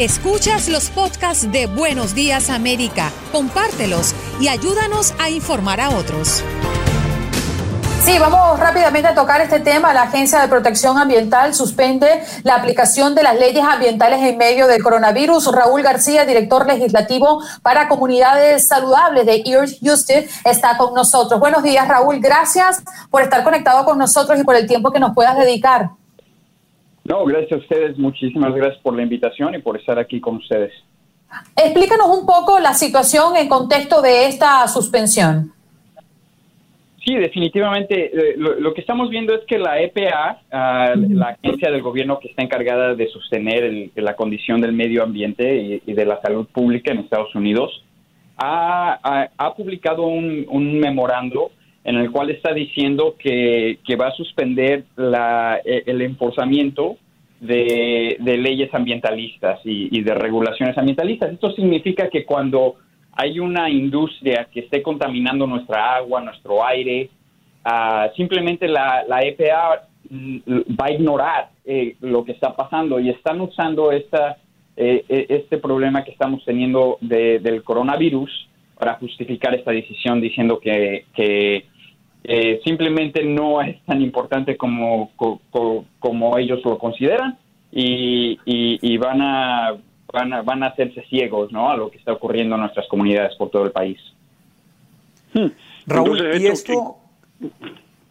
Escuchas los podcasts de Buenos Días América, compártelos y ayúdanos a informar a otros. Sí, vamos rápidamente a tocar este tema. La Agencia de Protección Ambiental suspende la aplicación de las leyes ambientales en medio del coronavirus. Raúl García, director legislativo para comunidades saludables de Earth Houston, está con nosotros. Buenos días, Raúl. Gracias por estar conectado con nosotros y por el tiempo que nos puedas dedicar. No, gracias a ustedes. Muchísimas gracias por la invitación y por estar aquí con ustedes. Explícanos un poco la situación en contexto de esta suspensión. Sí, definitivamente. Eh, lo, que estamos viendo es que la EPA, ah, la agencia del gobierno que está encargada de sostener la condición del medio ambiente y, de la salud pública en Estados Unidos, ha, publicado un, memorando en el cual está diciendo que, va a suspender e, el enforzamiento de, leyes ambientalistas y, y de regulaciones ambientalistas. Esto significa que cuando hay una industria que esté contaminando nuestra agua, nuestro aire, ah, simplemente la, la, EPA mm, va a ignorar eh, lo que está pasando y están usando esta, eh, e, este problema que estamos teniendo del coronavirus para justificar esta decisión diciendo que, que eh, simplemente no es tan importante como, como, ellos lo consideran y, y van a van a, van a hacerse ciegos ¿no? a lo que está ocurriendo en nuestras comunidades por todo el país. Hmm. Raúl, y esto...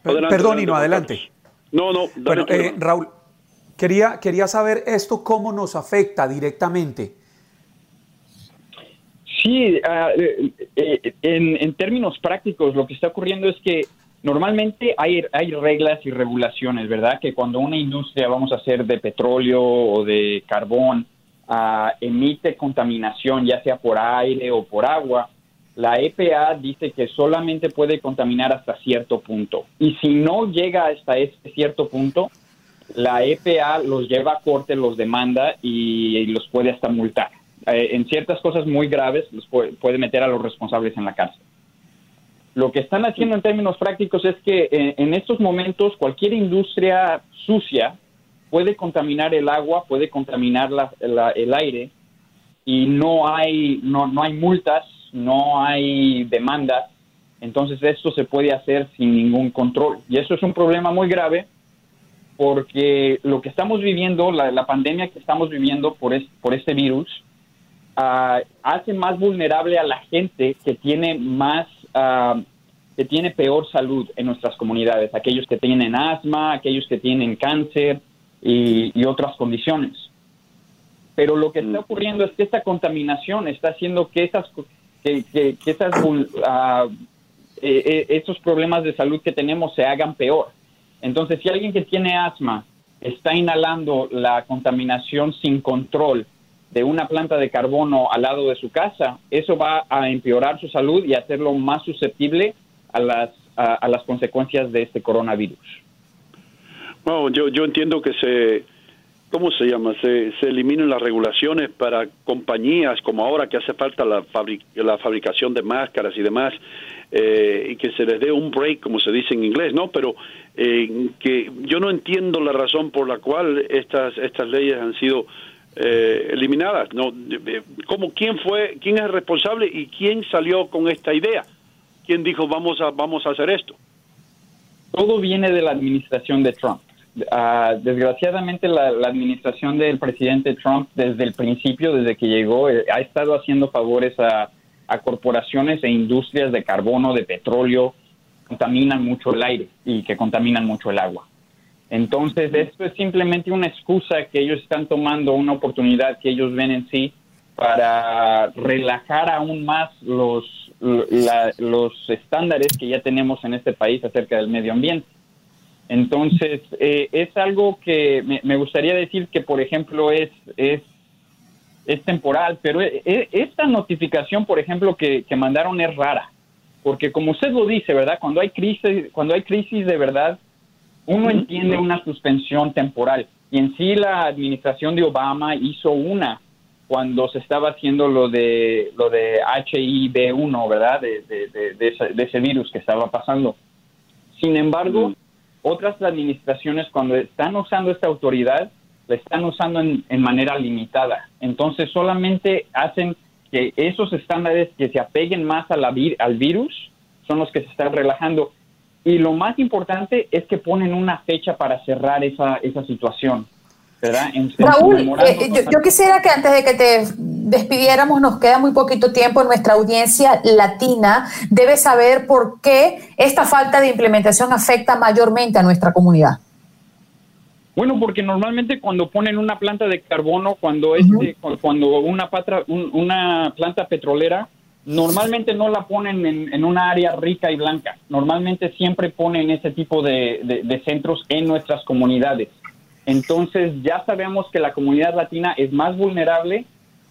Perdón, y no, adelante. No, no. Bueno, eh, Raúl, quería, quería saber esto cómo nos afecta directamente. Sí, ah, eh, eh, en, en, términos prácticos, lo que está ocurriendo es que normalmente hay, hay reglas y regulaciones, ¿verdad? Que cuando una industria, vamos a hacer de petróleo o de carbón, emite contaminación, ya sea por aire o por agua, la EPA dice que solamente puede contaminar hasta cierto punto. Y si no llega hasta este cierto punto, la EPA los lleva a corte, los demanda y, los puede hasta multar. Eh, en ciertas cosas muy graves los puede, meter a los responsables en la cárcel. Lo que están haciendo en términos prácticos es que eh, en estos momentos cualquier industria sucia puede contaminar el agua, puede contaminar el aire y no hay, no, no hay multas, no hay demandas, entonces esto se puede hacer sin ningún control. Y eso es un problema muy grave porque lo que estamos viviendo, la, pandemia que estamos viviendo por, por este virus, ah, hace más vulnerable a la gente que tiene más, ah, que tiene peor salud en nuestras comunidades, aquellos que tienen asma, aquellos que tienen cáncer, y, otras condiciones. Pero lo que está mm. ocurriendo es que esta contaminación está haciendo que esas, que, que, esas uh, estos problemas de salud que tenemos se hagan peor. Entonces, si alguien que tiene asma está inhalando la contaminación sin control de una planta de carbono al lado de su casa, eso va a empeorar su salud y hacerlo más susceptible a las, a las consecuencias de este coronavirus. No, yo, yo entiendo que se, ¿cómo se llama? Se, se eliminen las regulaciones para compañías como ahora que hace falta la, la fabricación de máscaras y demás, eh, y que se les dé un break, como se dice en inglés, ¿no? Pero eh, que yo no entiendo la razón por la cual estas, estas leyes han sido eh, eliminadas. ¿no? ¿Cómo, ¿Quién fue, quién es el responsable y quién salió con esta idea? ¿Quién dijo vamos a, vamos a hacer esto? Todo viene de la administración de Trump. Ah, desgraciadamente la, administración del presidente Trump desde el principio, desde que llegó, eh, ha estado haciendo favores a, corporaciones e industrias de carbono, de petróleo, contaminan mucho el aire y que contaminan mucho el agua. Entonces, esto es simplemente una excusa que ellos están tomando, una oportunidad que ellos ven en sí para relajar aún más los, los estándares que ya tenemos en este país acerca del medio ambiente. Entonces, eh, es algo que me, gustaría decir que, por ejemplo, es, es, es temporal, pero e, e, esta notificación, por ejemplo, que, mandaron es rara, porque como usted lo dice, ¿verdad? Cuando hay crisis, cuando hay crisis de verdad, uno entiende una suspensión temporal. Y en sí la administración de Obama hizo una cuando se estaba haciendo lo de lo de HIV1, ¿verdad? De, de, de ese virus que estaba pasando. Sin embargo, otras administraciones cuando están usando esta autoridad la están usando en, manera limitada. Entonces solamente hacen que esos estándares que se apeguen más a la, al virus son los que se están relajando. Y lo más importante es que ponen una fecha para cerrar esa, esa situación. ¿verdad? Raúl, eh, yo, yo, quisiera que antes de que te despidiéramos, nos queda muy poquito tiempo, nuestra audiencia latina debe saber por qué esta falta de implementación afecta mayormente a nuestra comunidad. Bueno, porque normalmente cuando ponen una planta de carbono, cuando este, cuando una patra, una planta petrolera, normalmente no la ponen en, una área rica y blanca. Normalmente siempre ponen ese tipo de, de, centros en nuestras comunidades. Entonces ya sabemos que la comunidad latina es más vulnerable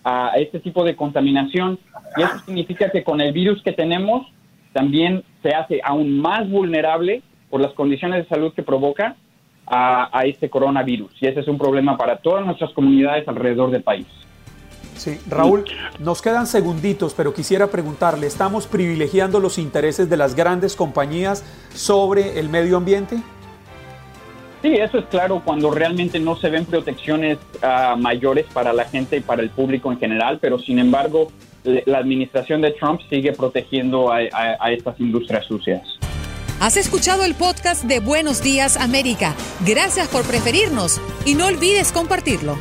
a este tipo de contaminación y eso significa que con el virus que tenemos también se hace aún más vulnerable por las condiciones de salud que provoca a, este coronavirus. Y ese es un problema para todas nuestras comunidades alrededor del país. Sí, Raúl, nos quedan segunditos, pero quisiera preguntarle, ¿estamos privilegiando los intereses de las grandes compañías sobre el medio ambiente? Sí, eso es claro cuando realmente no se ven protecciones ah, mayores para la gente y para el público en general, pero sin embargo la administración de Trump sigue protegiendo a estas industrias sucias. Has escuchado el podcast de Buenos Días América. Gracias por preferirnos y no olvides compartirlo.